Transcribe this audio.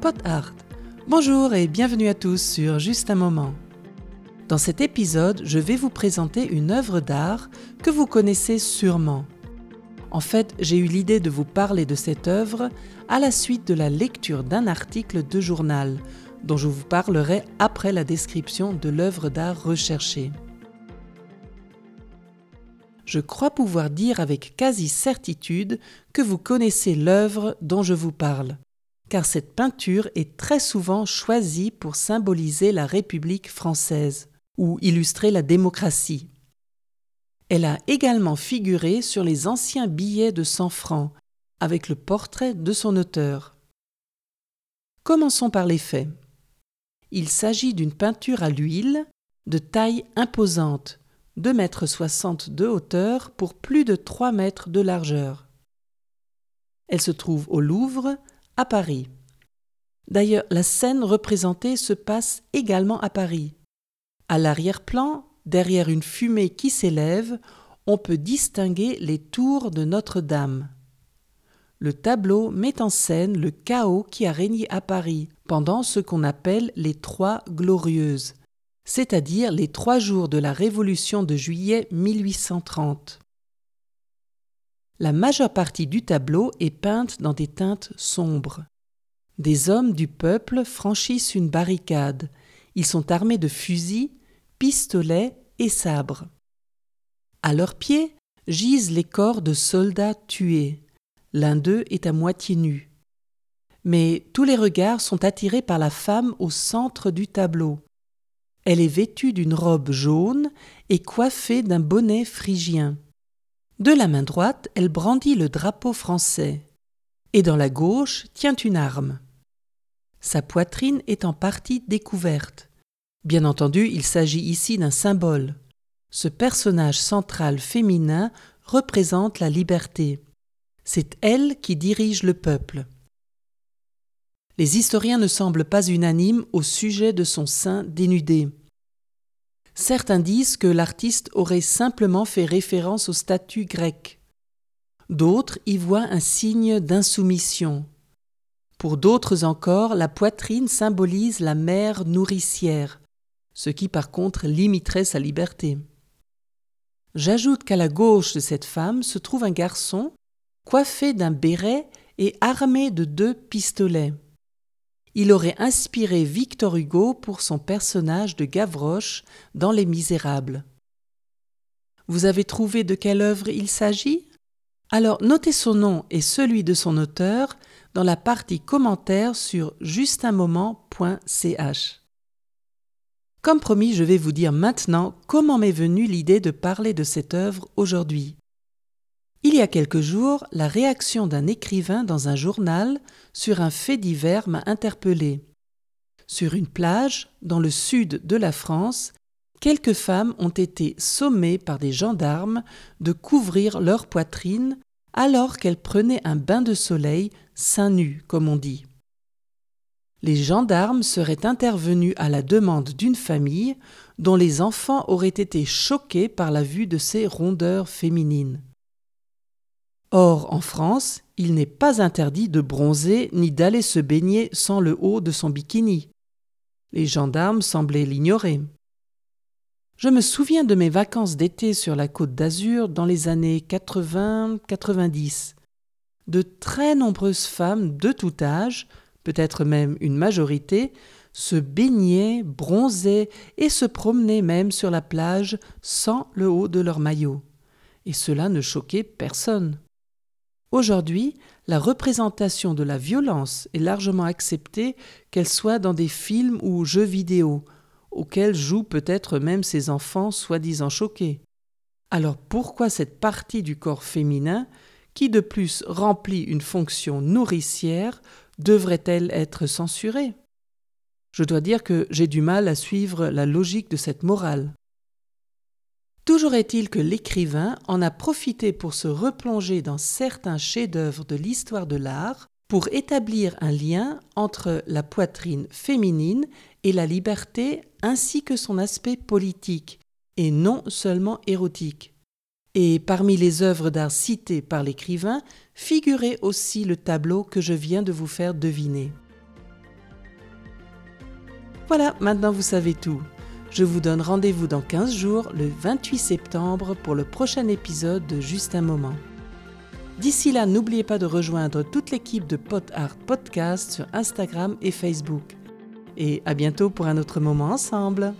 Pot Art. Bonjour et bienvenue à tous sur Juste un moment. Dans cet épisode, je vais vous présenter une œuvre d'art que vous connaissez sûrement. En fait, j'ai eu l'idée de vous parler de cette œuvre à la suite de la lecture d'un article de journal dont je vous parlerai après la description de l'œuvre d'art recherchée. Je crois pouvoir dire avec quasi certitude que vous connaissez l'œuvre dont je vous parle car cette peinture est très souvent choisie pour symboliser la République française ou illustrer la démocratie. Elle a également figuré sur les anciens billets de 100 francs, avec le portrait de son auteur. Commençons par les faits. Il s'agit d'une peinture à l'huile de taille imposante, 2,60 mètres de hauteur pour plus de 3 mètres de largeur. Elle se trouve au Louvre, à Paris. D'ailleurs, la scène représentée se passe également à Paris. À l'arrière-plan, derrière une fumée qui s'élève, on peut distinguer les tours de Notre-Dame. Le tableau met en scène le chaos qui a régné à Paris pendant ce qu'on appelle les Trois Glorieuses, c'est-à-dire les trois jours de la Révolution de juillet 1830. La majeure partie du tableau est peinte dans des teintes sombres. Des hommes du peuple franchissent une barricade. Ils sont armés de fusils, pistolets et sabres. À leurs pieds gisent les corps de soldats tués. L'un d'eux est à moitié nu. Mais tous les regards sont attirés par la femme au centre du tableau. Elle est vêtue d'une robe jaune et coiffée d'un bonnet phrygien. De la main droite, elle brandit le drapeau français, et dans la gauche tient une arme. Sa poitrine est en partie découverte. Bien entendu, il s'agit ici d'un symbole. Ce personnage central féminin représente la liberté. C'est elle qui dirige le peuple. Les historiens ne semblent pas unanimes au sujet de son sein dénudé. Certains disent que l'artiste aurait simplement fait référence au statut grec. D'autres y voient un signe d'insoumission. Pour d'autres encore, la poitrine symbolise la mère nourricière, ce qui par contre limiterait sa liberté. J'ajoute qu'à la gauche de cette femme se trouve un garçon coiffé d'un béret et armé de deux pistolets il aurait inspiré Victor Hugo pour son personnage de Gavroche dans Les Misérables. Vous avez trouvé de quelle œuvre il s'agit? Alors notez son nom et celui de son auteur dans la partie commentaires sur justunmoment.ch. Comme promis, je vais vous dire maintenant comment m'est venue l'idée de parler de cette œuvre aujourd'hui. Il y a quelques jours, la réaction d'un écrivain dans un journal sur un fait divers m'a interpellé. Sur une plage, dans le sud de la France, quelques femmes ont été sommées par des gendarmes de couvrir leur poitrine alors qu'elles prenaient un bain de soleil seins nus, comme on dit. Les gendarmes seraient intervenus à la demande d'une famille dont les enfants auraient été choqués par la vue de ces rondeurs féminines. Or, en France, il n'est pas interdit de bronzer ni d'aller se baigner sans le haut de son bikini. Les gendarmes semblaient l'ignorer. Je me souviens de mes vacances d'été sur la côte d'Azur dans les années 80-90. De très nombreuses femmes de tout âge, peut-être même une majorité, se baignaient, bronzaient et se promenaient même sur la plage sans le haut de leur maillot. Et cela ne choquait personne. Aujourd'hui, la représentation de la violence est largement acceptée, qu'elle soit dans des films ou jeux vidéo, auxquels jouent peut-être même ces enfants soi-disant choqués. Alors pourquoi cette partie du corps féminin, qui de plus remplit une fonction nourricière, devrait-elle être censurée? Je dois dire que j'ai du mal à suivre la logique de cette morale. Toujours est-il que l'écrivain en a profité pour se replonger dans certains chefs-d'œuvre de l'histoire de l'art pour établir un lien entre la poitrine féminine et la liberté ainsi que son aspect politique, et non seulement érotique. Et parmi les œuvres d'art citées par l'écrivain, figurait aussi le tableau que je viens de vous faire deviner. Voilà, maintenant vous savez tout. Je vous donne rendez-vous dans 15 jours, le 28 septembre, pour le prochain épisode de Juste un moment. D'ici là, n'oubliez pas de rejoindre toute l'équipe de Pot Art Podcast sur Instagram et Facebook. Et à bientôt pour un autre moment ensemble.